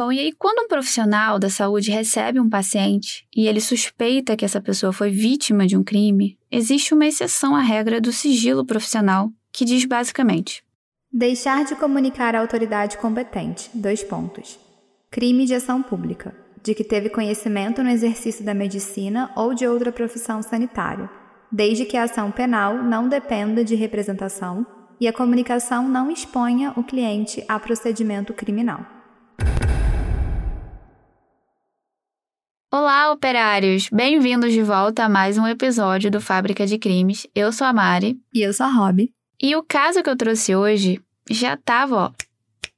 Bom, e aí quando um profissional da saúde recebe um paciente e ele suspeita que essa pessoa foi vítima de um crime, existe uma exceção à regra do sigilo profissional, que diz basicamente: deixar de comunicar à autoridade competente. Dois pontos. Crime de ação pública, de que teve conhecimento no exercício da medicina ou de outra profissão sanitária, desde que a ação penal não dependa de representação e a comunicação não exponha o cliente a procedimento criminal. Olá, operários! Bem-vindos de volta a mais um episódio do Fábrica de Crimes. Eu sou a Mari. E eu sou a Rob. E o caso que eu trouxe hoje já estava, ó,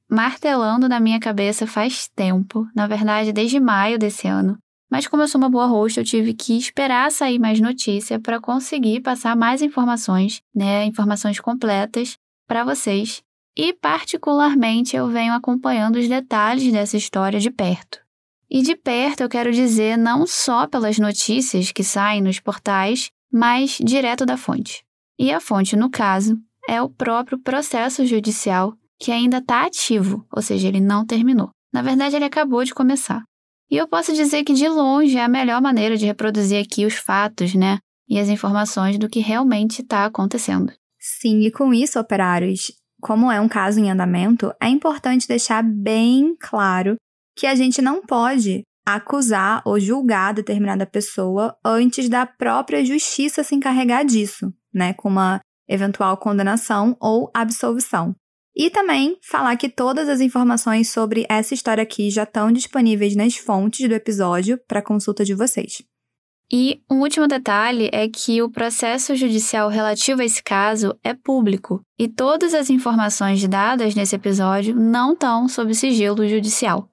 martelando na minha cabeça faz tempo, na verdade, desde maio desse ano. Mas como eu sou uma boa host, eu tive que esperar sair mais notícia para conseguir passar mais informações, né, informações completas para vocês. E particularmente eu venho acompanhando os detalhes dessa história de perto. E de perto eu quero dizer não só pelas notícias que saem nos portais, mas direto da fonte. E a fonte, no caso, é o próprio processo judicial que ainda está ativo, ou seja, ele não terminou. Na verdade, ele acabou de começar. E eu posso dizer que de longe é a melhor maneira de reproduzir aqui os fatos, né? E as informações do que realmente está acontecendo. Sim, e com isso, operários, como é um caso em andamento, é importante deixar bem claro que a gente não pode acusar ou julgar determinada pessoa antes da própria justiça se encarregar disso, né, com uma eventual condenação ou absolvição. E também falar que todas as informações sobre essa história aqui já estão disponíveis nas fontes do episódio para consulta de vocês. E um último detalhe é que o processo judicial relativo a esse caso é público e todas as informações dadas nesse episódio não estão sob sigilo judicial.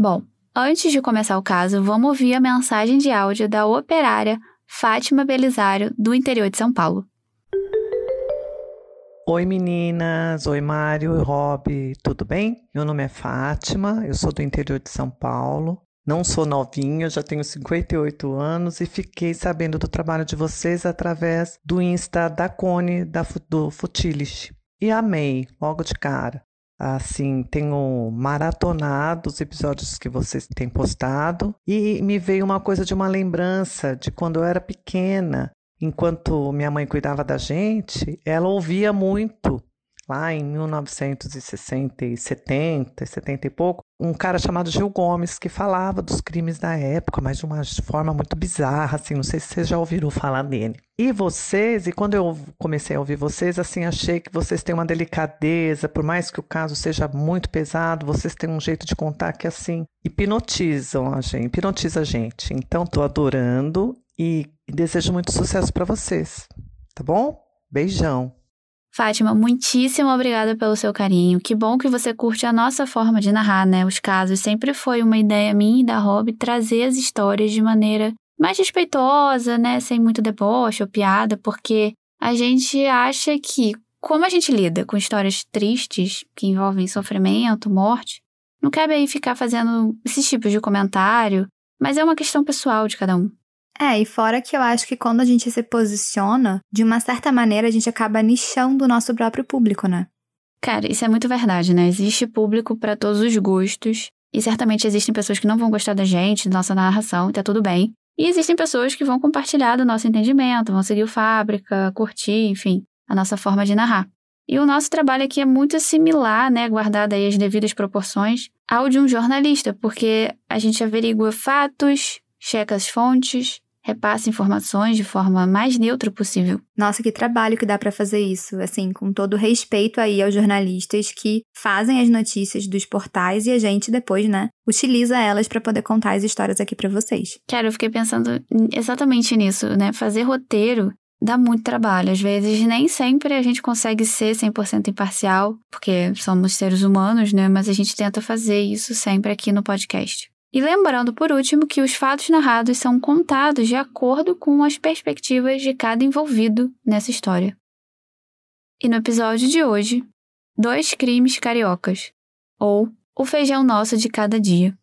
Bom, antes de começar o caso, vamos ouvir a mensagem de áudio da operária Fátima Belisário, do interior de São Paulo. Oi meninas, oi Mário e Rob, tudo bem? Meu nome é Fátima, eu sou do interior de São Paulo. Não sou novinha, já tenho 58 anos e fiquei sabendo do trabalho de vocês através do Insta da Cone da, do Futilish. E amei, logo de cara. Assim, tenho maratonado os episódios que vocês têm postado e me veio uma coisa de uma lembrança de quando eu era pequena. Enquanto minha mãe cuidava da gente, ela ouvia muito lá em 1960 e 70, 70 e pouco, um cara chamado Gil Gomes que falava dos crimes da época, mas de uma forma muito bizarra, assim, não sei se vocês já ouviram falar dele. E vocês, e quando eu comecei a ouvir vocês, assim, achei que vocês têm uma delicadeza, por mais que o caso seja muito pesado, vocês têm um jeito de contar que, assim, hipnotizam a gente, hipnotiza a gente. Então, tô adorando e desejo muito sucesso para vocês, tá bom? Beijão! Fátima, muitíssimo obrigada pelo seu carinho. Que bom que você curte a nossa forma de narrar, né? Os casos. Sempre foi uma ideia minha e da Rob trazer as histórias de maneira mais respeitosa, né? Sem muito deboche ou piada, porque a gente acha que, como a gente lida com histórias tristes que envolvem sofrimento, morte, não cabe aí ficar fazendo esses tipos de comentário, mas é uma questão pessoal de cada um. É, e fora que eu acho que quando a gente se posiciona, de uma certa maneira a gente acaba nichando o nosso próprio público, né? Cara, isso é muito verdade, né? Existe público para todos os gostos. E certamente existem pessoas que não vão gostar da gente, da nossa narração, e tá tudo bem. E existem pessoas que vão compartilhar do nosso entendimento, vão seguir o fábrica, curtir, enfim, a nossa forma de narrar. E o nosso trabalho aqui é muito similar, né, guardado aí as devidas proporções, ao de um jornalista, porque a gente averigua fatos, checa as fontes, repassa informações de forma mais neutra possível. Nossa, que trabalho que dá para fazer isso, assim, com todo respeito aí aos jornalistas que fazem as notícias dos portais e a gente depois, né, utiliza elas para poder contar as histórias aqui para vocês. Cara, eu fiquei pensando exatamente nisso, né? Fazer roteiro dá muito trabalho. Às vezes, nem sempre a gente consegue ser 100% imparcial, porque somos seres humanos, né? Mas a gente tenta fazer isso sempre aqui no podcast. E lembrando, por último, que os fatos narrados são contados de acordo com as perspectivas de cada envolvido nessa história. E no episódio de hoje, dois crimes cariocas, ou o feijão nosso de cada dia.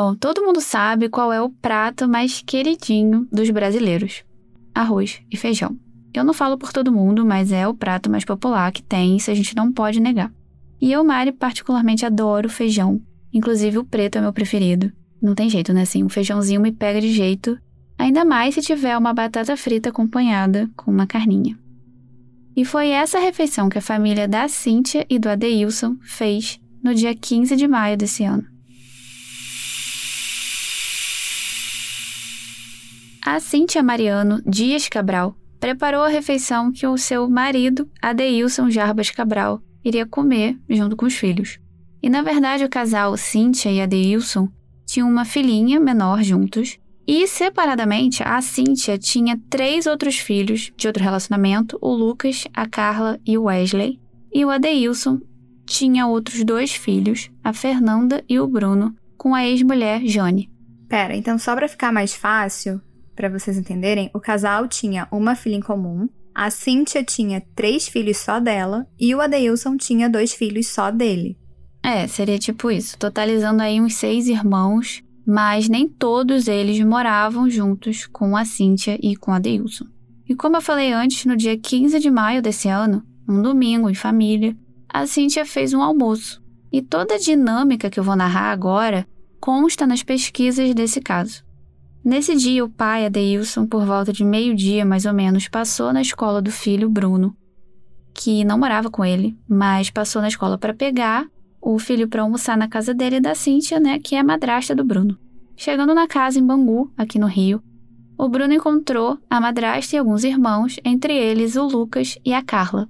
Bom, todo mundo sabe qual é o prato mais queridinho dos brasileiros: arroz e feijão. Eu não falo por todo mundo, mas é o prato mais popular que tem, isso a gente não pode negar. E eu, Mari, particularmente adoro feijão. Inclusive o preto é meu preferido. Não tem jeito, né? Assim, um feijãozinho me pega de jeito. Ainda mais se tiver uma batata frita acompanhada com uma carninha. E foi essa refeição que a família da Cíntia e do Adeilson fez no dia 15 de maio desse ano. A Cíntia Mariano Dias Cabral preparou a refeição que o seu marido, Adeilson Jarbas Cabral, iria comer junto com os filhos. E na verdade o casal Cíntia e Adeilson tinham uma filhinha menor juntos, e separadamente a Cíntia tinha três outros filhos de outro relacionamento, o Lucas, a Carla e o Wesley, e o Adeilson tinha outros dois filhos, a Fernanda e o Bruno, com a ex-mulher Jane. Pera, então só para ficar mais fácil, para vocês entenderem, o casal tinha uma filha em comum, a Cíntia tinha três filhos só dela e o Adeilson tinha dois filhos só dele. É, seria tipo isso, totalizando aí uns seis irmãos, mas nem todos eles moravam juntos com a Cíntia e com a Adeilson. E como eu falei antes, no dia 15 de maio desse ano, um domingo em família, a Cíntia fez um almoço. E toda a dinâmica que eu vou narrar agora consta nas pesquisas desse caso. Nesse dia, o pai, Adeilson, por volta de meio-dia mais ou menos, passou na escola do filho, Bruno, que não morava com ele, mas passou na escola para pegar o filho para almoçar na casa dele e da Cíntia, né, que é a madrasta do Bruno. Chegando na casa em Bangu, aqui no Rio, o Bruno encontrou a madrasta e alguns irmãos, entre eles o Lucas e a Carla.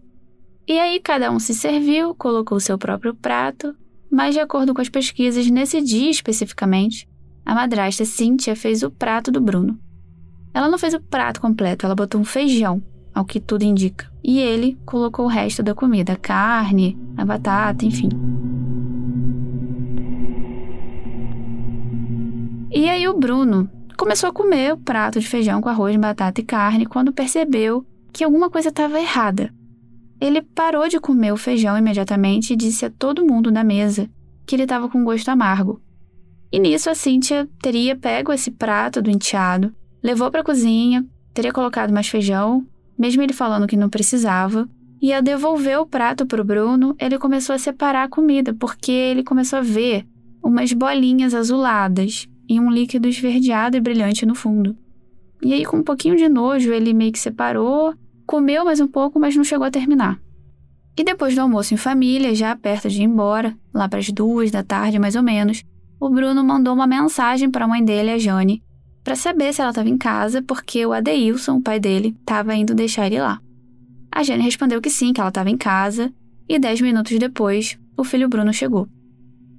E aí cada um se serviu, colocou seu próprio prato, mas de acordo com as pesquisas, nesse dia especificamente, a madrasta Cíntia fez o prato do Bruno. Ela não fez o prato completo, ela botou um feijão, ao que tudo indica. E ele colocou o resto da comida, a carne, a batata, enfim. E aí o Bruno começou a comer o prato de feijão com arroz, batata e carne quando percebeu que alguma coisa estava errada. Ele parou de comer o feijão imediatamente e disse a todo mundo da mesa que ele estava com gosto amargo. E nisso a Cíntia teria pego esse prato do enteado, levou para a cozinha, teria colocado mais feijão, mesmo ele falando que não precisava, e ao devolver o prato para o Bruno, ele começou a separar a comida, porque ele começou a ver umas bolinhas azuladas e um líquido esverdeado e brilhante no fundo. E aí, com um pouquinho de nojo, ele meio que separou, comeu mais um pouco, mas não chegou a terminar. E depois do almoço em família, já perto de ir embora, lá para as duas da tarde mais ou menos, o Bruno mandou uma mensagem para a mãe dele, a Jane, para saber se ela estava em casa, porque o Adeilson, o pai dele, estava indo deixar ele lá. A Jane respondeu que sim, que ela estava em casa, e dez minutos depois, o filho Bruno chegou.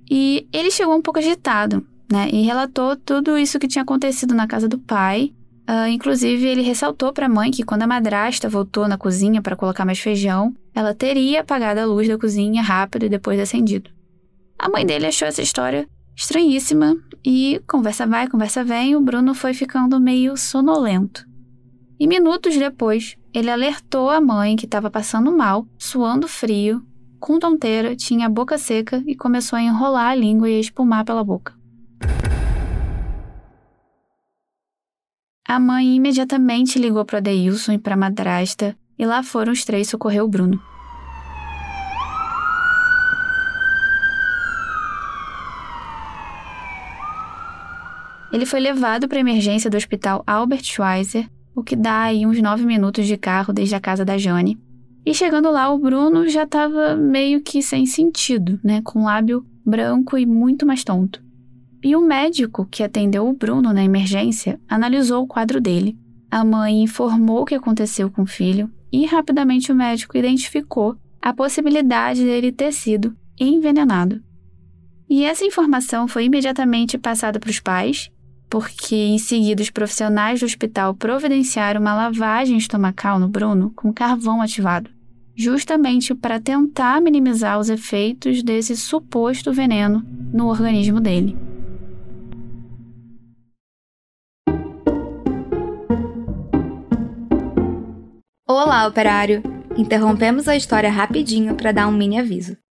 E ele chegou um pouco agitado, né? E relatou tudo isso que tinha acontecido na casa do pai. Uh, inclusive, ele ressaltou para a mãe que quando a madrasta voltou na cozinha para colocar mais feijão, ela teria apagado a luz da cozinha rápido e depois acendido. A mãe dele achou essa história estranhíssima e conversa vai, conversa vem, o Bruno foi ficando meio sonolento. E minutos depois, ele alertou a mãe que estava passando mal, suando frio, com tonteira, tinha a boca seca e começou a enrolar a língua e a espumar pela boca. A mãe imediatamente ligou para Adeilson e para a madrasta e lá foram os três socorrer o Bruno. Ele foi levado para emergência do hospital Albert Schweitzer, o que dá aí uns nove minutos de carro desde a casa da Jane. E chegando lá, o Bruno já estava meio que sem sentido, né? Com lábio branco e muito mais tonto. E o médico que atendeu o Bruno na emergência analisou o quadro dele. A mãe informou o que aconteceu com o filho e rapidamente o médico identificou a possibilidade dele ter sido envenenado. E essa informação foi imediatamente passada para os pais porque em seguida os profissionais do hospital providenciaram uma lavagem estomacal no Bruno com carvão ativado, justamente para tentar minimizar os efeitos desse suposto veneno no organismo dele. Olá, operário! Interrompemos a história rapidinho para dar um mini aviso.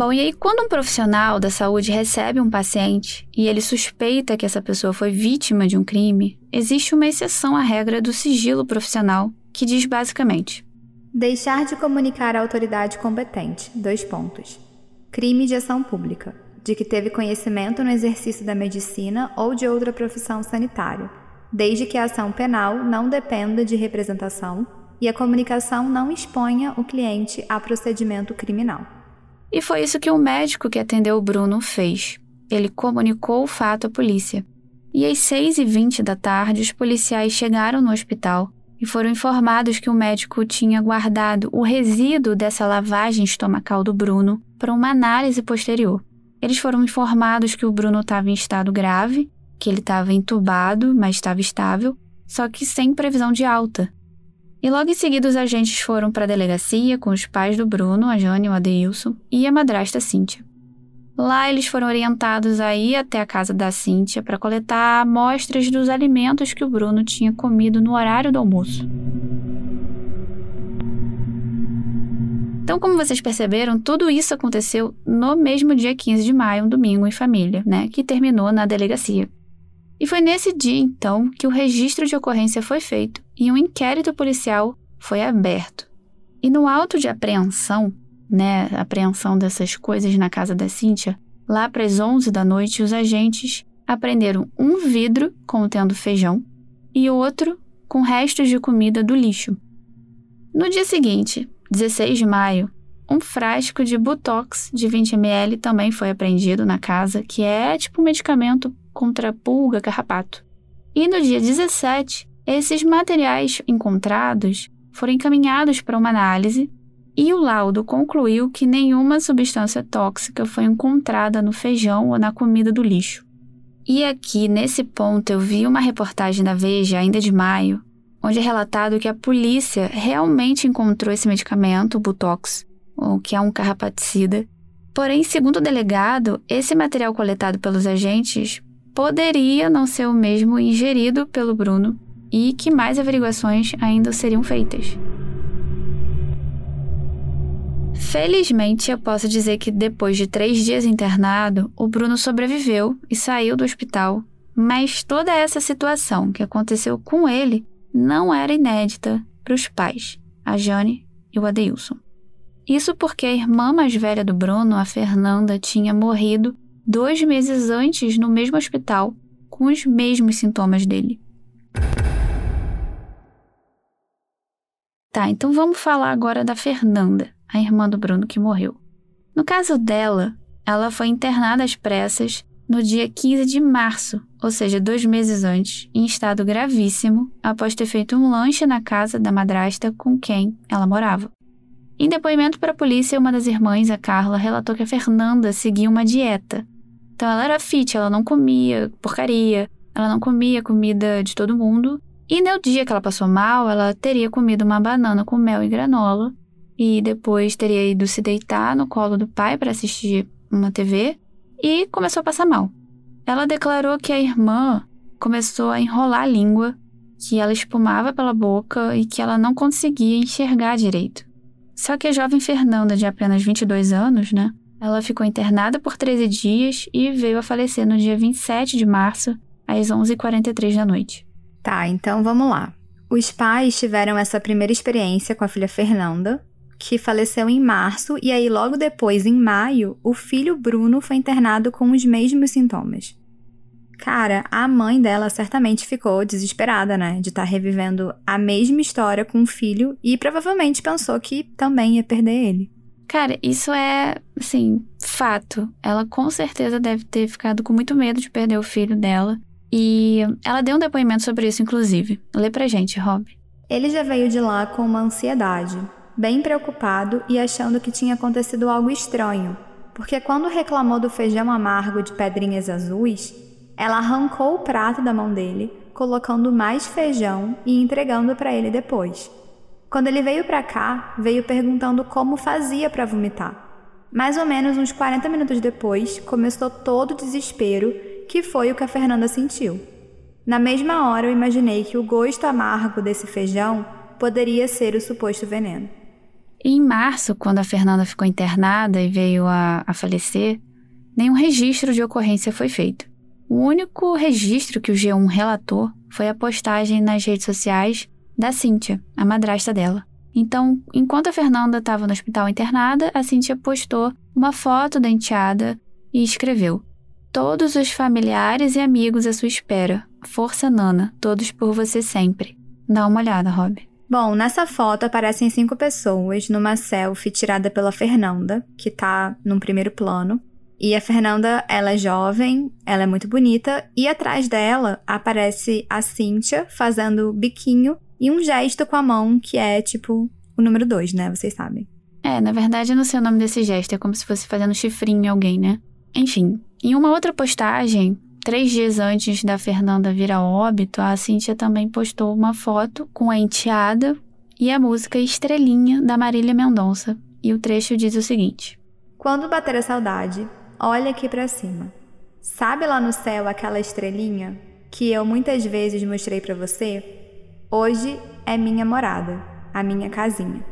Bom, e aí quando um profissional da saúde recebe um paciente e ele suspeita que essa pessoa foi vítima de um crime, existe uma exceção à regra do sigilo profissional, que diz basicamente: deixar de comunicar à autoridade competente. Dois pontos. Crime de ação pública, de que teve conhecimento no exercício da medicina ou de outra profissão sanitária, desde que a ação penal não dependa de representação e a comunicação não exponha o cliente a procedimento criminal. E foi isso que o médico que atendeu o Bruno fez. Ele comunicou o fato à polícia. E às 6h20 da tarde, os policiais chegaram no hospital e foram informados que o médico tinha guardado o resíduo dessa lavagem estomacal do Bruno para uma análise posterior. Eles foram informados que o Bruno estava em estado grave, que ele estava entubado, mas estava estável, só que sem previsão de alta. E logo em seguida os agentes foram para a delegacia com os pais do Bruno, a Jane o Adeilson, e a madrasta Cíntia. Lá eles foram orientados a ir até a casa da Cíntia para coletar amostras dos alimentos que o Bruno tinha comido no horário do almoço. Então, como vocês perceberam, tudo isso aconteceu no mesmo dia 15 de maio, um domingo em família, né, que terminou na delegacia. E foi nesse dia, então, que o registro de ocorrência foi feito e um inquérito policial foi aberto. E no auto de apreensão, né, apreensão dessas coisas na casa da Cíntia, lá para as 11 da noite, os agentes apreenderam um vidro contendo feijão e outro com restos de comida do lixo. No dia seguinte, 16 de maio, um frasco de Botox de 20 ml também foi apreendido na casa, que é tipo um medicamento contra pulga, carrapato. E no dia 17, esses materiais encontrados foram encaminhados para uma análise e o laudo concluiu que nenhuma substância tóxica foi encontrada no feijão ou na comida do lixo. E aqui, nesse ponto, eu vi uma reportagem da Veja, ainda de maio, onde é relatado que a polícia realmente encontrou esse medicamento, o Botox, o que é um carrapaticida. Porém, segundo o delegado, esse material coletado pelos agentes poderia não ser o mesmo ingerido pelo Bruno e que mais averiguações ainda seriam feitas. Felizmente, eu posso dizer que depois de três dias internado, o Bruno sobreviveu e saiu do hospital, mas toda essa situação que aconteceu com ele não era inédita para os pais, a Jane e o Adeilson. Isso porque a irmã mais velha do Bruno, a Fernanda, tinha morrido dois meses antes no mesmo hospital, com os mesmos sintomas dele. Tá, então vamos falar agora da Fernanda, a irmã do Bruno que morreu. No caso dela, ela foi internada às pressas no dia 15 de março, ou seja, dois meses antes, em estado gravíssimo, após ter feito um lanche na casa da madrasta com quem ela morava. Em depoimento para a polícia, uma das irmãs, a Carla, relatou que a Fernanda seguia uma dieta então ela era fit, ela não comia porcaria, ela não comia comida de todo mundo. E no dia que ela passou mal, ela teria comido uma banana com mel e granola e depois teria ido se deitar no colo do pai para assistir uma TV e começou a passar mal. Ela declarou que a irmã começou a enrolar a língua, que ela espumava pela boca e que ela não conseguia enxergar direito. Só que a jovem Fernanda, de apenas 22 anos, né, ela ficou internada por 13 dias e veio a falecer no dia 27 de março, às 11h43 da noite. Tá, então vamos lá. Os pais tiveram essa primeira experiência com a filha Fernanda, que faleceu em março, e aí logo depois, em maio, o filho Bruno foi internado com os mesmos sintomas. Cara, a mãe dela certamente ficou desesperada, né? De estar tá revivendo a mesma história com o filho e provavelmente pensou que também ia perder ele. Cara, isso é, assim, fato. Ela com certeza deve ter ficado com muito medo de perder o filho dela. E ela deu um depoimento sobre isso, inclusive. Lê pra gente, Rob. Ele já veio de lá com uma ansiedade, bem preocupado e achando que tinha acontecido algo estranho, porque quando reclamou do feijão amargo de pedrinhas azuis, ela arrancou o prato da mão dele, colocando mais feijão e entregando para ele depois. Quando ele veio para cá, veio perguntando como fazia para vomitar. Mais ou menos uns 40 minutos depois, começou todo o desespero, que foi o que a Fernanda sentiu. Na mesma hora, eu imaginei que o gosto amargo desse feijão poderia ser o suposto veneno. Em março, quando a Fernanda ficou internada e veio a, a falecer, nenhum registro de ocorrência foi feito. O único registro que o G1 relatou foi a postagem nas redes sociais da Cíntia, a madrasta dela. Então, enquanto a Fernanda estava no hospital internada, a Cíntia postou uma foto da enteada e escreveu: Todos os familiares e amigos à sua espera. Força Nana, todos por você sempre. Dá uma olhada, Rob. Bom, nessa foto aparecem cinco pessoas numa selfie tirada pela Fernanda, que tá num primeiro plano, e a Fernanda, ela é jovem, ela é muito bonita, e atrás dela aparece a Cíntia fazendo biquinho e um gesto com a mão que é tipo o número dois, né? Vocês sabem. É, na verdade eu não sei o nome desse gesto, é como se fosse fazendo chifrinho em alguém, né? Enfim, em uma outra postagem, três dias antes da Fernanda vir a óbito, a Cíntia também postou uma foto com a enteada e a música Estrelinha da Marília Mendonça. E o trecho diz o seguinte: Quando bater a saudade, olha aqui para cima. Sabe lá no céu aquela estrelinha que eu muitas vezes mostrei para você? Hoje é minha morada, a minha casinha.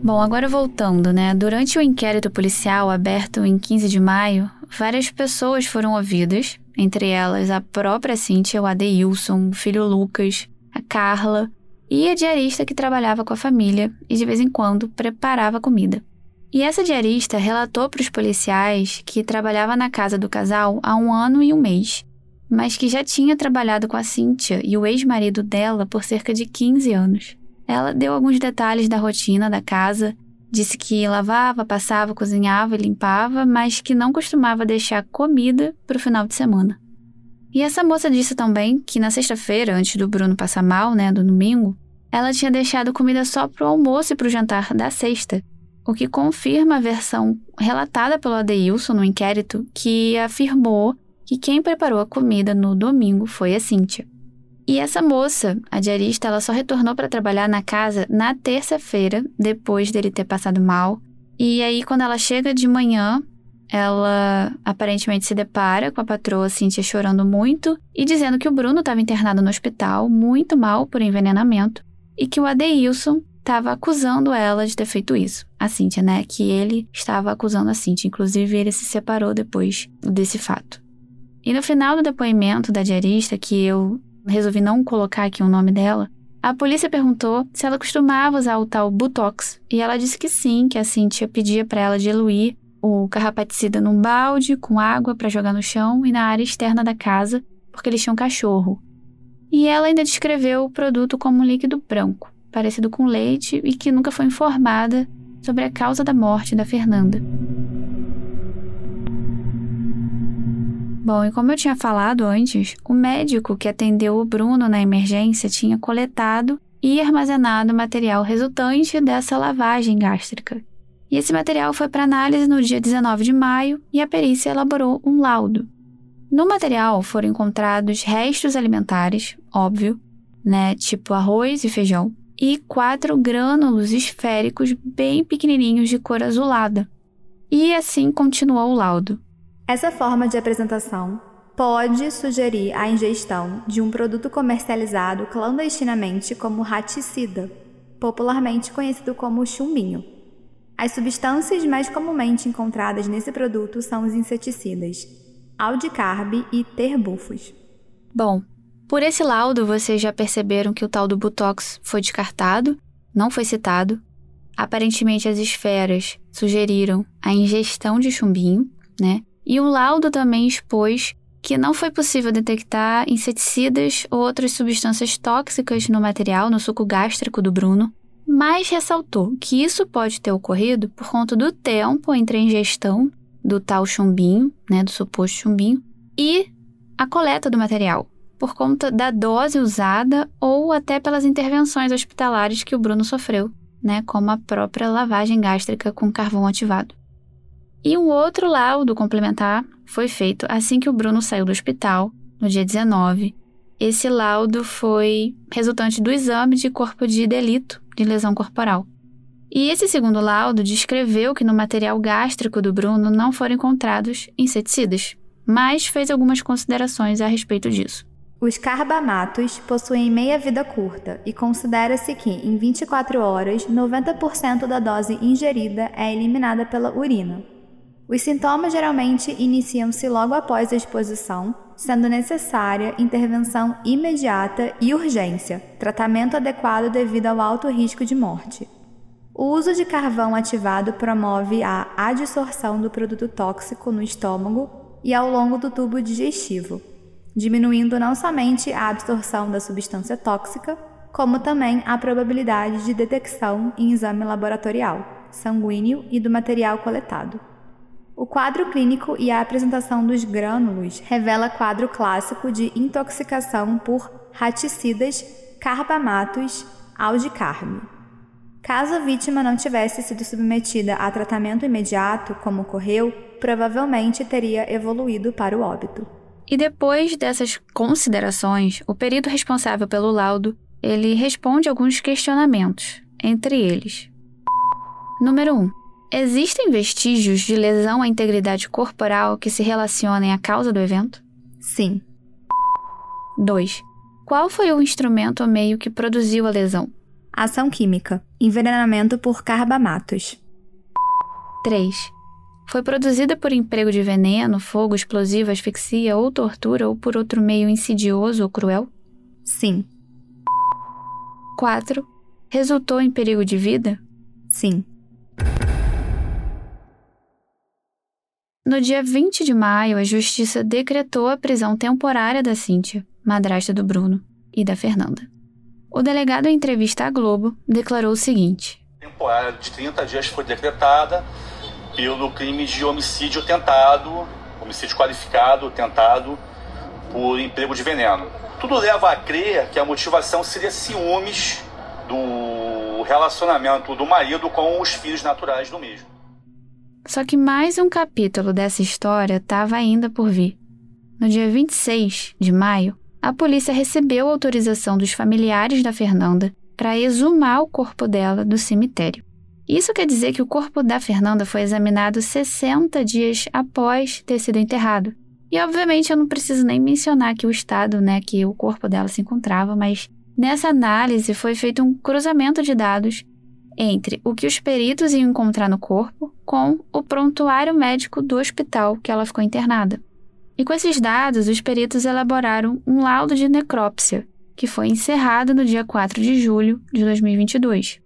Bom, agora voltando, né? Durante o inquérito policial aberto em 15 de maio, várias pessoas foram ouvidas, entre elas a própria Cíntia, o Adeilson, o filho Lucas, a Carla, e a diarista que trabalhava com a família e de vez em quando preparava comida. E essa diarista relatou para os policiais que trabalhava na casa do casal há um ano e um mês, mas que já tinha trabalhado com a Cíntia e o ex-marido dela por cerca de 15 anos. Ela deu alguns detalhes da rotina da casa, disse que lavava, passava, cozinhava e limpava, mas que não costumava deixar comida para o final de semana. E essa moça disse também que na sexta-feira, antes do Bruno passar mal, né, do domingo, ela tinha deixado comida só pro almoço e pro jantar da sexta, o que confirma a versão relatada pelo Adeilson no inquérito, que afirmou que quem preparou a comida no domingo foi a Cíntia. E essa moça, a diarista, ela só retornou para trabalhar na casa na terça-feira, depois dele ter passado mal. E aí, quando ela chega de manhã, ela aparentemente se depara com a patroa Cíntia chorando muito e dizendo que o Bruno estava internado no hospital, muito mal por envenenamento, e que o Adeilson estava acusando ela de ter feito isso. A Cíntia, né? Que ele estava acusando a Cíntia. Inclusive, ele se separou depois desse fato. E no final do depoimento da diarista, que eu resolvi não colocar aqui o nome dela, a polícia perguntou se ela costumava usar o tal Botox. E ela disse que sim, que a Cíntia pedia para ela diluir o carrapaticida num balde com água para jogar no chão e na área externa da casa, porque eles tinham cachorro. E ela ainda descreveu o produto como um líquido branco, parecido com leite e que nunca foi informada sobre a causa da morte da Fernanda. Bom, e como eu tinha falado antes, o médico que atendeu o Bruno na emergência tinha coletado e armazenado material resultante dessa lavagem gástrica, e esse material foi para análise no dia 19 de maio e a perícia elaborou um laudo. No material foram encontrados restos alimentares, óbvio, né, tipo arroz e feijão, e quatro grânulos esféricos bem pequenininhos de cor azulada. E assim continuou o laudo. Essa forma de apresentação pode sugerir a ingestão de um produto comercializado clandestinamente como raticida, popularmente conhecido como chumbinho. As substâncias mais comumente encontradas nesse produto são os inseticidas aldicarb e terbufos. Bom, por esse laudo vocês já perceberam que o tal do Botox foi descartado, não foi citado. Aparentemente as esferas sugeriram a ingestão de chumbinho, né? E o laudo também expôs que não foi possível detectar inseticidas ou outras substâncias tóxicas no material, no suco gástrico do Bruno, mas ressaltou que isso pode ter ocorrido por conta do tempo entre a ingestão do tal chumbinho, né, do suposto chumbinho, e a coleta do material, por conta da dose usada ou até pelas intervenções hospitalares que o Bruno sofreu, né, como a própria lavagem gástrica com carvão ativado. E um outro laudo complementar foi feito assim que o Bruno saiu do hospital, no dia 19. Esse laudo foi resultante do exame de corpo de delito de lesão corporal. E esse segundo laudo descreveu que no material gástrico do Bruno não foram encontrados inseticidas, mas fez algumas considerações a respeito disso. Os carbamatos possuem meia-vida curta e considera-se que, em 24 horas, 90% da dose ingerida é eliminada pela urina. Os sintomas geralmente iniciam-se logo após a exposição, sendo necessária intervenção imediata e urgência, tratamento adequado devido ao alto risco de morte. O uso de carvão ativado promove a adsorção do produto tóxico no estômago e ao longo do tubo digestivo, diminuindo não somente a absorção da substância tóxica, como também a probabilidade de detecção em exame laboratorial, sanguíneo e do material coletado. O quadro clínico e a apresentação dos grânulos revela quadro clássico de intoxicação por raticidas, carbamatos, aldicarme. Caso a vítima não tivesse sido submetida a tratamento imediato, como ocorreu, provavelmente teria evoluído para o óbito. E depois dessas considerações, o perito responsável pelo laudo, ele responde alguns questionamentos, entre eles: Número 1. Existem vestígios de lesão à integridade corporal que se relacionem à causa do evento? Sim. 2. Qual foi o instrumento ou meio que produziu a lesão? Ação química. Envenenamento por carbamatos. 3. Foi produzida por emprego de veneno, fogo, explosivo, asfixia ou tortura ou por outro meio insidioso ou cruel? Sim. 4. Resultou em perigo de vida? Sim. No dia 20 de maio, a Justiça decretou a prisão temporária da Cíntia, madrasta do Bruno, e da Fernanda. O delegado, em entrevista à Globo, declarou o seguinte: temporária de 30 dias foi decretada pelo crime de homicídio tentado, homicídio qualificado, tentado por emprego de veneno. Tudo leva a crer que a motivação seria ciúmes do relacionamento do marido com os filhos naturais do mesmo. Só que mais um capítulo dessa história estava ainda por vir. No dia 26 de maio, a polícia recebeu autorização dos familiares da Fernanda para exumar o corpo dela do cemitério. Isso quer dizer que o corpo da Fernanda foi examinado 60 dias após ter sido enterrado. E obviamente eu não preciso nem mencionar que o estado, né, que o corpo dela se encontrava, mas nessa análise foi feito um cruzamento de dados entre o que os peritos iam encontrar no corpo com o prontuário médico do hospital que ela ficou internada. E com esses dados, os peritos elaboraram um laudo de necrópsia, que foi encerrado no dia 4 de julho de 2022.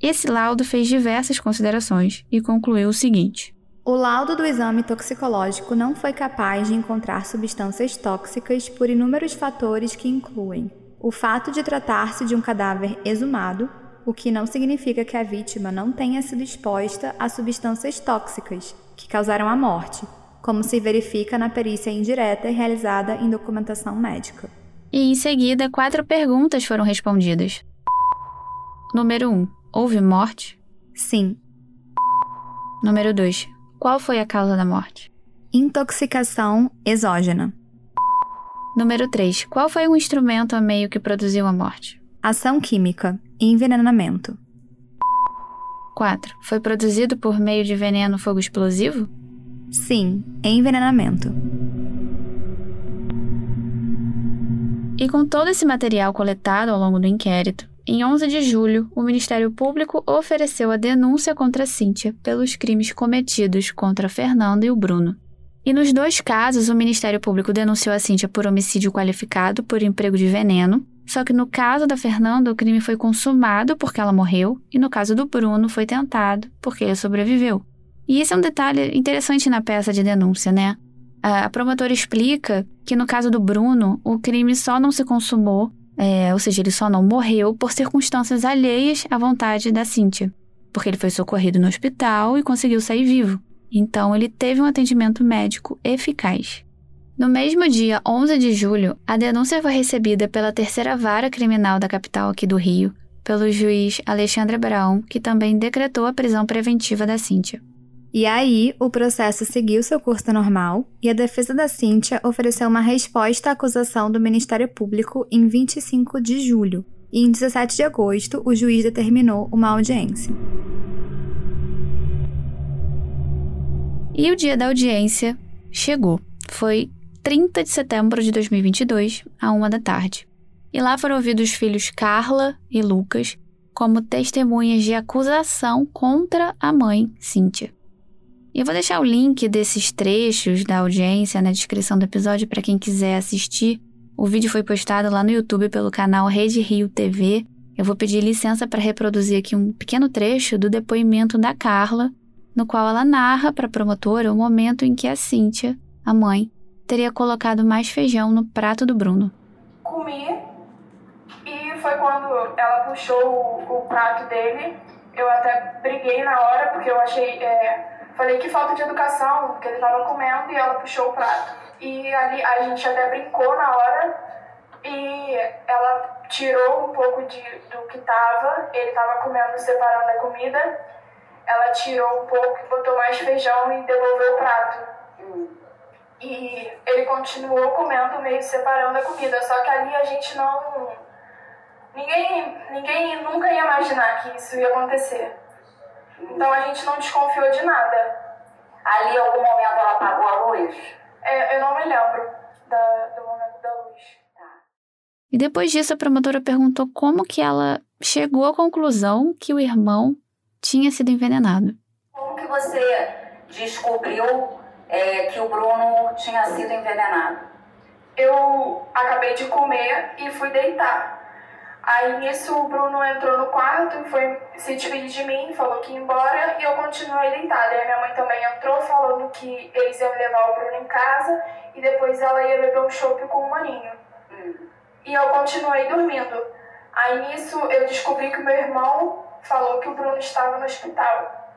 Esse laudo fez diversas considerações e concluiu o seguinte: O laudo do exame toxicológico não foi capaz de encontrar substâncias tóxicas por inúmeros fatores que incluem o fato de tratar-se de um cadáver exumado, o que não significa que a vítima não tenha sido exposta a substâncias tóxicas que causaram a morte, como se verifica na perícia indireta realizada em documentação médica. E em seguida, quatro perguntas foram respondidas. Número 1. Um, houve morte? Sim. Número 2. Qual foi a causa da morte? Intoxicação exógena. Número 3. Qual foi o instrumento ou meio que produziu a morte? Ação química. Envenenamento. 4. Foi produzido por meio de veneno fogo explosivo? Sim, envenenamento. E com todo esse material coletado ao longo do inquérito, em 11 de julho, o Ministério Público ofereceu a denúncia contra Cíntia pelos crimes cometidos contra Fernando e o Bruno. E nos dois casos, o Ministério Público denunciou a Cíntia por homicídio qualificado por emprego de veneno, só que no caso da Fernanda, o crime foi consumado porque ela morreu, e no caso do Bruno, foi tentado porque ele sobreviveu. E esse é um detalhe interessante na peça de denúncia, né? A promotora explica que no caso do Bruno, o crime só não se consumou, é, ou seja, ele só não morreu por circunstâncias alheias à vontade da Cíntia, porque ele foi socorrido no hospital e conseguiu sair vivo. Então, ele teve um atendimento médico eficaz. No mesmo dia 11 de julho, a denúncia foi recebida pela terceira vara criminal da capital aqui do Rio, pelo juiz Alexandre Brown, que também decretou a prisão preventiva da Cíntia. E aí, o processo seguiu seu curso normal e a defesa da Cíntia ofereceu uma resposta à acusação do Ministério Público em 25 de julho. E em 17 de agosto, o juiz determinou uma audiência. E o dia da audiência chegou. Foi 30 de setembro de 2022, à uma da tarde. E lá foram ouvidos os filhos Carla e Lucas como testemunhas de acusação contra a mãe, Cíntia. E eu vou deixar o link desses trechos da audiência na descrição do episódio para quem quiser assistir. O vídeo foi postado lá no YouTube pelo canal Rede Rio TV. Eu vou pedir licença para reproduzir aqui um pequeno trecho do depoimento da Carla, no qual ela narra para a promotora o momento em que a Cíntia, a mãe, teria colocado mais feijão no prato do Bruno. Comi e foi quando ela puxou o, o prato dele. Eu até briguei na hora porque eu achei. É, falei que falta de educação, que ele estava comendo e ela puxou o prato. E ali a gente até brincou na hora e ela tirou um pouco de, do que estava, ele estava comendo, separando a comida ela tirou um pouco, botou mais feijão e devolveu o prato. Hum. E ele continuou comendo, meio separando a comida. Só que ali a gente não. Ninguém, ninguém nunca ia imaginar que isso ia acontecer. Então a gente não desconfiou de nada. Ali, em algum momento, ela apagou a luz? É, eu não me lembro da, do momento da luz. Tá. E depois disso, a promotora perguntou como que ela chegou à conclusão que o irmão tinha sido envenenado. Como que você descobriu é, que o Bruno tinha sido envenenado? Eu acabei de comer e fui deitar. Aí nisso o Bruno entrou no quarto e foi se despedir de mim, falou que ia embora e eu continuei deitada. Aí minha mãe também entrou falando que eles iam levar o Bruno em casa e depois ela ia beber um chopp com o maninho. Hum. E eu continuei dormindo. Aí nisso eu descobri que meu irmão falou que o Bruno estava no hospital.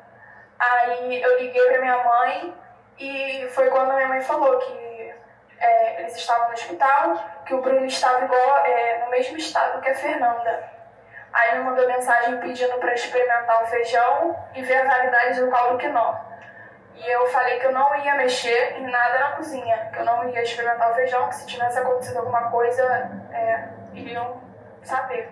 Aí eu liguei para minha mãe e foi quando a minha mãe falou que é, eles estavam no hospital, que o Bruno estava igual, é, no mesmo estado que a Fernanda. Aí me mandou mensagem pedindo para experimentar o feijão e ver a validade do caldo quinó. E eu falei que eu não ia mexer em nada na cozinha, que eu não ia experimentar o feijão, que se tivesse acontecido alguma coisa, é, iriam saber.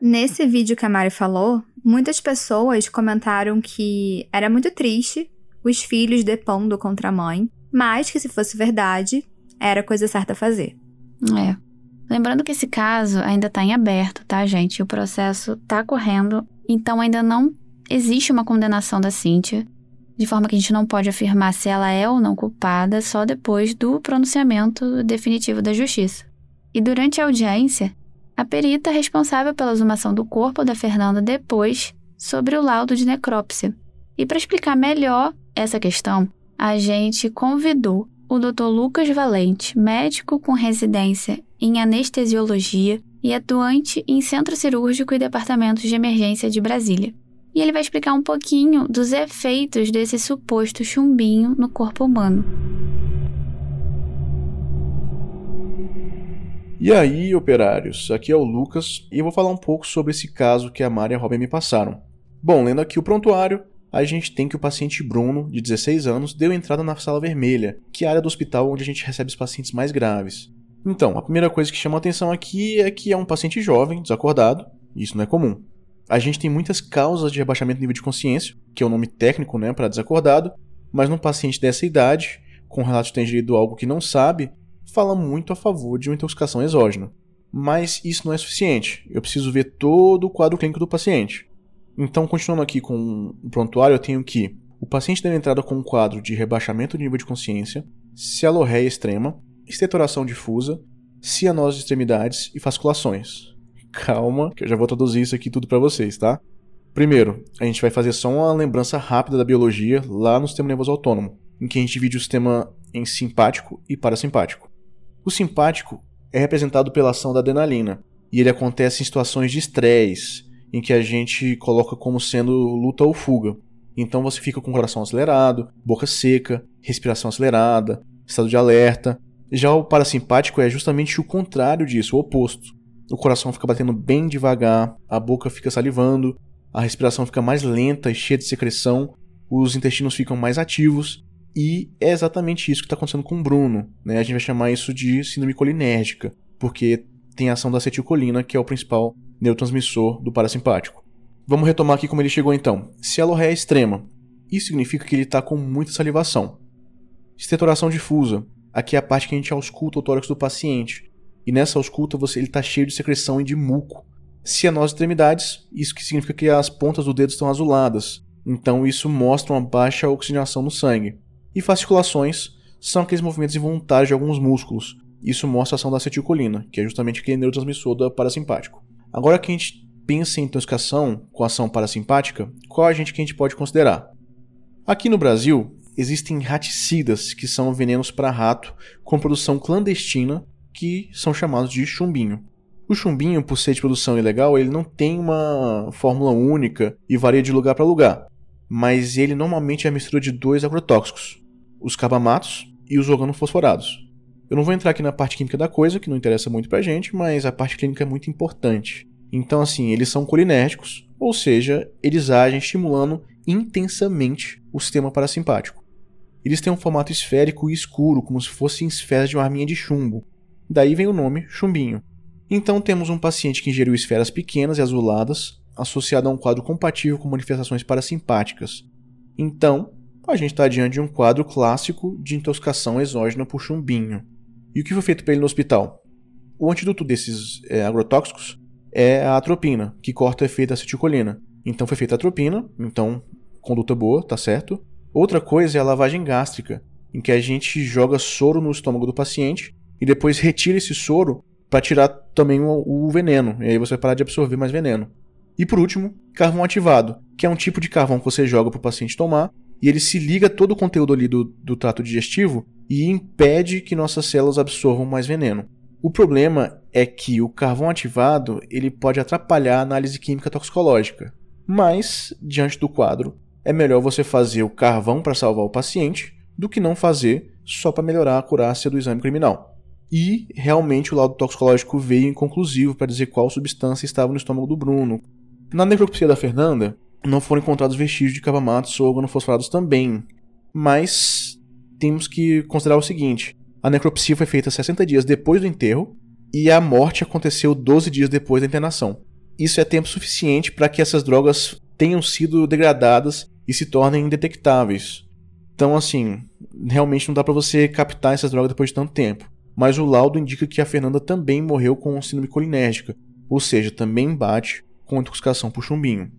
Nesse vídeo que a Mari falou, muitas pessoas comentaram que era muito triste os filhos depondo contra a mãe, mas que se fosse verdade, era coisa certa a fazer. É. Lembrando que esse caso ainda está em aberto, tá, gente? O processo está correndo, então ainda não existe uma condenação da Cíntia, de forma que a gente não pode afirmar se ela é ou não culpada só depois do pronunciamento definitivo da justiça. E durante a audiência, a perita responsável pela exumação do corpo da Fernanda depois sobre o laudo de necrópsia. E para explicar melhor essa questão, a gente convidou o Dr. Lucas Valente, médico com residência em anestesiologia e atuante em centro cirúrgico e departamentos de emergência de Brasília. E ele vai explicar um pouquinho dos efeitos desse suposto chumbinho no corpo humano. E aí, operários, aqui é o Lucas e eu vou falar um pouco sobre esse caso que a Mari e a Robin me passaram. Bom, lendo aqui o prontuário, a gente tem que o paciente Bruno, de 16 anos, deu entrada na sala vermelha, que é a área do hospital onde a gente recebe os pacientes mais graves. Então, a primeira coisa que chama atenção aqui é que é um paciente jovem, desacordado, isso não é comum. A gente tem muitas causas de rebaixamento do nível de consciência, que é o nome técnico né, para desacordado, mas num paciente dessa idade, com relato de ingerido algo que não sabe, fala muito a favor de uma intoxicação exógena. Mas isso não é suficiente. Eu preciso ver todo o quadro clínico do paciente. Então, continuando aqui com o prontuário, eu tenho que o paciente deu entrada com um quadro de rebaixamento de nível de consciência, cialorreia extrema, estetoração difusa, cianose de extremidades e fasculações. Calma, que eu já vou traduzir isso aqui tudo para vocês, tá? Primeiro, a gente vai fazer só uma lembrança rápida da biologia lá no sistema nervoso autônomo, em que a gente divide o sistema em simpático e parasimpático. O simpático é representado pela ação da adrenalina, e ele acontece em situações de estresse, em que a gente coloca como sendo luta ou fuga. Então você fica com o coração acelerado, boca seca, respiração acelerada, estado de alerta. Já o parasimpático é justamente o contrário disso, o oposto. O coração fica batendo bem devagar, a boca fica salivando, a respiração fica mais lenta e cheia de secreção, os intestinos ficam mais ativos, e é exatamente isso que está acontecendo com o Bruno. Né? A gente vai chamar isso de síndrome colinérgica, porque tem a ação da acetilcolina, que é o principal neurotransmissor do parasimpático. Vamos retomar aqui como ele chegou então. Se a lorreia é extrema, isso significa que ele está com muita salivação. Estetoração difusa, aqui é a parte que a gente ausculta o tórax do paciente. E nessa ausculta você, ele está cheio de secreção e de muco. Cianose extremidades, isso que significa que as pontas do dedo estão azuladas. Então isso mostra uma baixa oxigenação no sangue. E fasciculações são aqueles movimentos involuntários de alguns músculos. Isso mostra a ação da acetilcolina, que é justamente aquele neurotransmissor do parasimpático. Agora que a gente pensa em intoxicação com ação parasimpática, qual agente que a gente pode considerar? Aqui no Brasil, existem raticidas, que são venenos para rato com produção clandestina, que são chamados de chumbinho. O chumbinho, por ser de produção ilegal, ele não tem uma fórmula única e varia de lugar para lugar, mas ele normalmente é a mistura de dois agrotóxicos, os carbamatos e os organofosforados. Eu não vou entrar aqui na parte química da coisa, que não interessa muito pra gente, mas a parte clínica é muito importante. Então, assim, eles são colinérgicos, ou seja, eles agem estimulando intensamente o sistema parasimpático. Eles têm um formato esférico e escuro, como se fossem esferas de uma arminha de chumbo. Daí vem o nome chumbinho. Então temos um paciente que ingeriu esferas pequenas e azuladas, associado a um quadro compatível com manifestações parasimpáticas. Então, a gente está diante de um quadro clássico de intoxicação exógena por chumbinho. E o que foi feito para ele no hospital? O antídoto desses é, agrotóxicos é a atropina, que corta o efeito da acetilcolina. Então foi feita a atropina, então conduta boa, tá certo. Outra coisa é a lavagem gástrica, em que a gente joga soro no estômago do paciente e depois retira esse soro para tirar também o, o, veneno, e aí você vai parar de absorver mais veneno. E por último, carvão ativado, que é um tipo de carvão que você joga para o paciente tomar e ele se liga todo o conteúdo ali do, do trato digestivo e impede que nossas células absorvam mais veneno. O problema é que o carvão ativado ele pode atrapalhar a análise química toxicológica, mas diante do quadro é melhor você fazer o carvão para salvar o paciente do que não fazer só para melhorar a acurácia do exame criminal. E realmente o laudo toxicológico veio inconclusivo para dizer qual substância estava no estômago do Bruno. Na necropsia da Fernanda, não foram encontrados vestígios de carbamatos ou organofosforados também, mas temos que considerar o seguinte: a necropsia foi feita 60 dias depois do enterro e a morte aconteceu 12 dias depois da internação. Isso é tempo suficiente para que essas drogas tenham sido degradadas e se tornem indetectáveis. Então, assim, realmente não dá para você captar essas drogas depois de tanto tempo. Mas o laudo indica que a Fernanda também morreu com síndrome colinérgica, ou seja, também bate com intoxicação por chumbinho.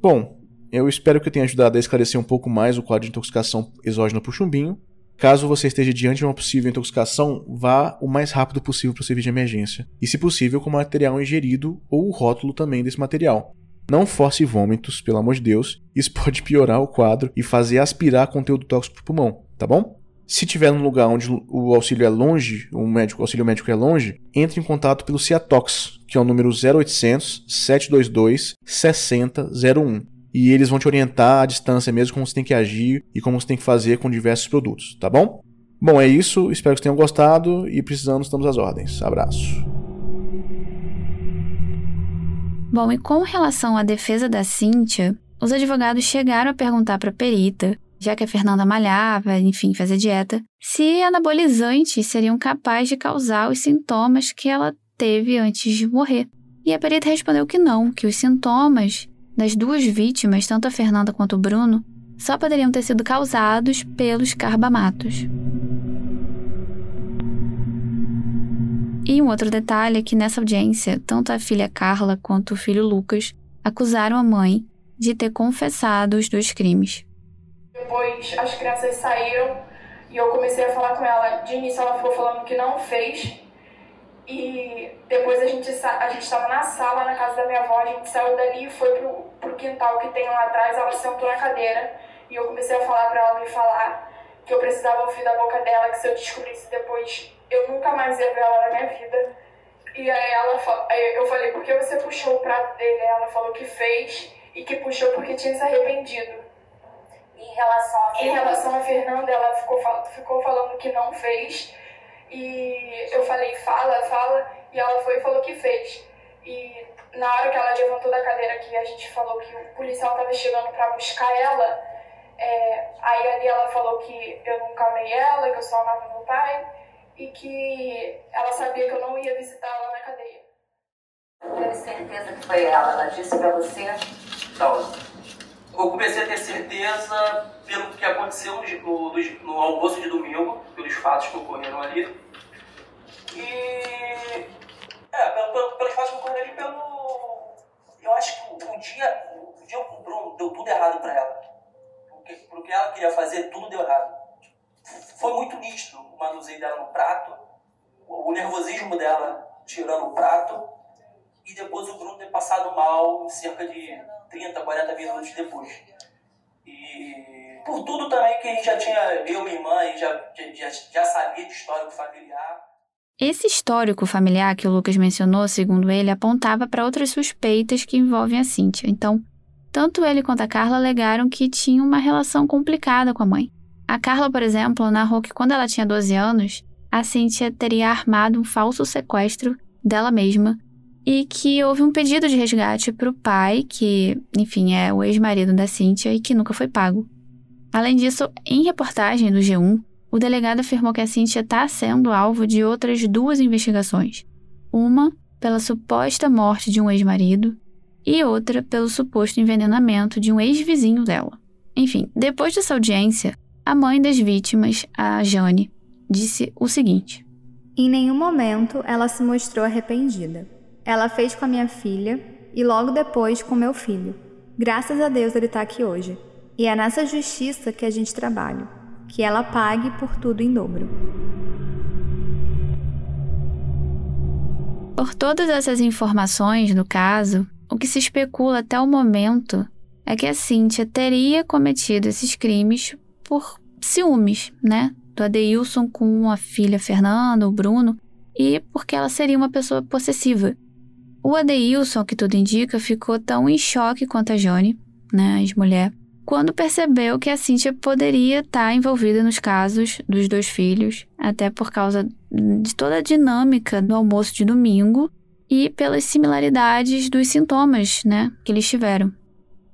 Bom, eu espero que eu tenha ajudado a esclarecer um pouco mais o quadro de intoxicação exógena por chumbinho. Caso você esteja diante de uma possível intoxicação, vá o mais rápido possível para o serviço de emergência. E, se possível, com material ingerido ou o rótulo também desse material. Não force vômitos, pelo amor de Deus. Isso pode piorar o quadro e fazer aspirar conteúdo tóxico para o pulmão, tá bom? Se tiver num lugar onde o auxílio é longe, o, médico, o auxílio médico é longe, entre em contato pelo Ciatox, que é o número 0800 722 6001 e eles vão te orientar à distância mesmo como você tem que agir e como você tem que fazer com diversos produtos, tá bom? Bom, é isso. Espero que tenham gostado e precisando estamos às ordens. Abraço. Bom, e com relação à defesa da Cíntia, os advogados chegaram a perguntar para a perita, já que a Fernanda malhava, enfim, fazia dieta, se anabolizantes seriam capazes de causar os sintomas que ela teve antes de morrer. E a perita respondeu que não, que os sintomas das duas vítimas, tanto a Fernanda quanto o Bruno, só poderiam ter sido causados pelos carbamatos. E um outro detalhe é que nessa audiência, tanto a filha Carla quanto o filho Lucas acusaram a mãe de ter confessado os dois crimes. Depois as crianças saíram e eu comecei a falar com ela. De início ela ficou falando que não fez. E depois a gente a gente estava na sala na casa da minha avó, a gente saiu dali e foi pro, pro quintal que tem lá atrás, ela sentou na cadeira e eu comecei a falar para ela me falar que eu precisava ouvir da boca dela que se eu descobrisse depois eu nunca mais ia ver ela na minha vida. E aí ela eu falei, por que você puxou o prato dele? Ela falou que fez e que puxou porque tinha se arrependido. Em relação a Em relação a Fernanda, ela ficou, ficou falando que não fez. E eu falei, fala, fala. E ela foi e falou que fez. E na hora que ela levantou da cadeira que a gente falou que o policial estava chegando para buscar ela, é, aí ali ela falou que eu nunca amei ela, que eu só amava meu pai e que ela sabia que eu não ia visitá-la na cadeia. Teve certeza que foi ela? Ela disse para você? Não. Eu comecei a ter certeza pelo que aconteceu no, no, no almoço de domingo, pelos fatos que ocorreram ali. E. É, pelo, pelo, pelos fatos que ocorreram ali, pelo. Eu acho que o, dia. O dia o Bruno deu tudo errado para ela. Porque, pelo que ela queria fazer, tudo deu errado. Foi muito nítido o manuseio dela no prato, o nervosismo dela tirando o prato, e depois o Bruno ter passado mal cerca de 30, 40 minutos depois. E por tudo também que a gente já tinha, eu e minha irmã, já, já, já sabia de histórico familiar. Esse histórico familiar que o Lucas mencionou, segundo ele, apontava para outras suspeitas que envolvem a Cíntia. Então, tanto ele quanto a Carla alegaram que tinha uma relação complicada com a mãe. A Carla, por exemplo, narrou que quando ela tinha 12 anos, a Cíntia teria armado um falso sequestro dela mesma e que houve um pedido de resgate para o pai, que, enfim, é o ex-marido da Cíntia e que nunca foi pago. Além disso, em reportagem do G1, o delegado afirmou que a Cíntia está sendo alvo de outras duas investigações. Uma pela suposta morte de um ex-marido e outra pelo suposto envenenamento de um ex-vizinho dela. Enfim, depois dessa audiência, a mãe das vítimas, a Jane, disse o seguinte: Em nenhum momento ela se mostrou arrependida. Ela fez com a minha filha e logo depois com meu filho. Graças a Deus ele está aqui hoje. E é nessa justiça que a gente trabalha, que ela pague por tudo em dobro. Por todas essas informações no caso, o que se especula até o momento é que a Cíntia teria cometido esses crimes por ciúmes, né? Do Adeilson com a filha Fernanda, o Bruno, e porque ela seria uma pessoa possessiva. O Adeilson, que tudo indica, ficou tão em choque quanto a Jone, né, a ex-mulher, quando percebeu que a Cíntia poderia estar envolvida nos casos dos dois filhos, até por causa de toda a dinâmica do almoço de domingo e pelas similaridades dos sintomas, né, que eles tiveram.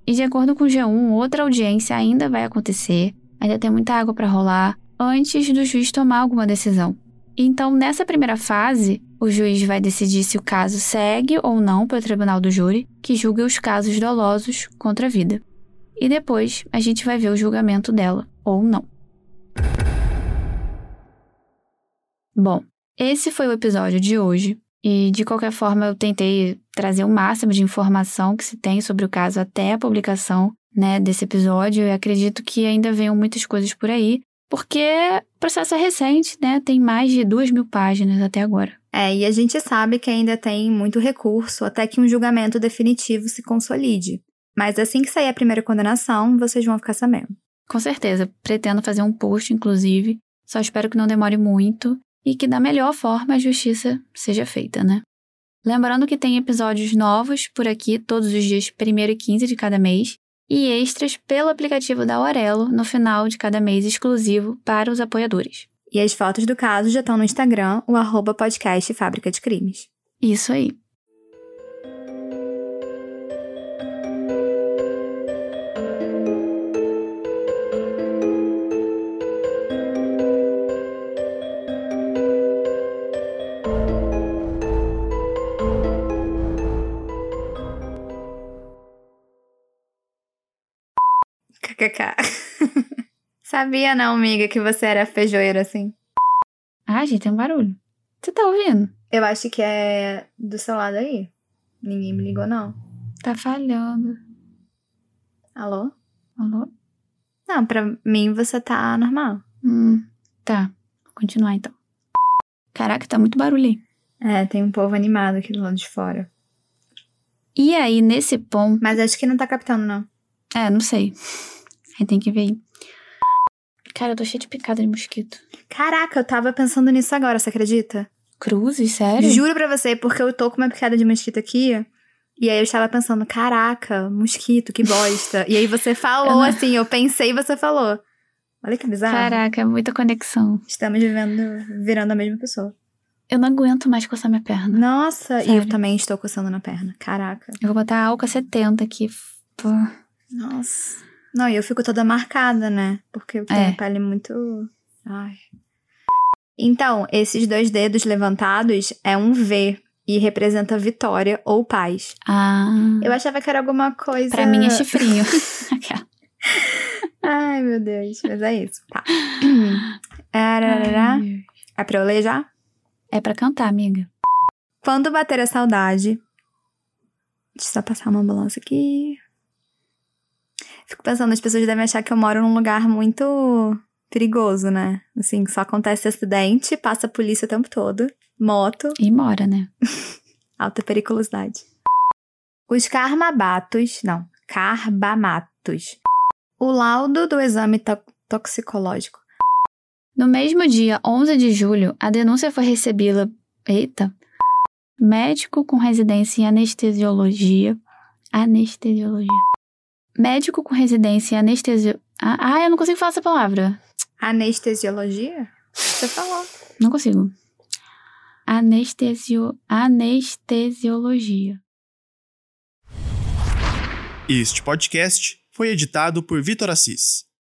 E de acordo com o G1, outra audiência ainda vai acontecer, ainda tem muita água para rolar antes do juiz tomar alguma decisão. Então, nessa primeira fase, o juiz vai decidir se o caso segue ou não para o tribunal do júri, que julga os casos dolosos contra a vida. E depois a gente vai ver o julgamento dela, ou não. Bom, esse foi o episódio de hoje. E de qualquer forma, eu tentei trazer o máximo de informação que se tem sobre o caso até a publicação né, desse episódio. Eu acredito que ainda venham muitas coisas por aí, porque o processo é recente, né? Tem mais de duas mil páginas até agora. É, e a gente sabe que ainda tem muito recurso até que um julgamento definitivo se consolide. Mas assim que sair a primeira condenação, vocês vão ficar sabendo. Com certeza. Pretendo fazer um post, inclusive. Só espero que não demore muito e que da melhor forma a justiça seja feita, né? Lembrando que tem episódios novos por aqui todos os dias 1 e 15 de cada mês e extras pelo aplicativo da Aurelo no final de cada mês exclusivo para os apoiadores. E as fotos do caso já estão no Instagram, o arroba podcast Fábrica de Crimes. Isso aí. Sabia não, amiga, que você era feijoeira assim. Ah, gente, tem um barulho. Você tá ouvindo? Eu acho que é do seu lado aí. Ninguém me ligou, não. Tá falhando. Alô? Alô? Não, pra mim você tá normal. Hum, tá. Vou continuar então. Caraca, tá muito barulho aí. É, tem um povo animado aqui do lado de fora. E aí, nesse ponto. Mas acho que não tá captando, não. É, não sei. Aí tem que ver. Cara, eu tô cheia de picada de mosquito. Caraca, eu tava pensando nisso agora, você acredita? Cruzes, sério? Juro pra você, porque eu tô com uma picada de mosquito aqui. E aí eu estava pensando, caraca, mosquito, que bosta. e aí você falou Eu não- assim, eu pensei e você falou. Olha que bizarro. Caraca, é muita conexão. Estamos vivendo, virando a mesma pessoa. Eu não aguento mais coçar minha perna. Nossa, e Sério. eu também estou coçando na perna. Caraca. Eu vou botar álcool 70 aqui. Pô. Nossa. Não, e eu fico toda marcada, né? Porque eu tenho É. a pele muito. Ai. Então, esses dois dedos levantados é um V e representa vitória ou paz. Ah. Eu achava que era alguma coisa. Pra mim é chifrinho. Ai, meu Deus. Mas é isso. Tá. Ararará. É pra eu ler já? É pra cantar, amiga. Quando bater a saudade. Deixa eu só passar uma ambulância aqui. Fico pensando, as pessoas devem achar que eu moro num lugar muito perigoso, né? Assim, só acontece acidente, passa a polícia o tempo todo, moto, E mora, né? alta periculosidade. Os carmabatos, não, carbamatos. O laudo do exame to- toxicológico. No mesmo dia, 11 de julho, a denúncia foi recebida. Eita! Médico com residência em anestesiologia. Anestesiologia. Médico com residência em anestesio. Ah, ah, eu não consigo falar essa palavra. Anestesiologia? Você falou. Não consigo. Anestesio... Anestesiologia. Este podcast foi editado por Vitor Assis.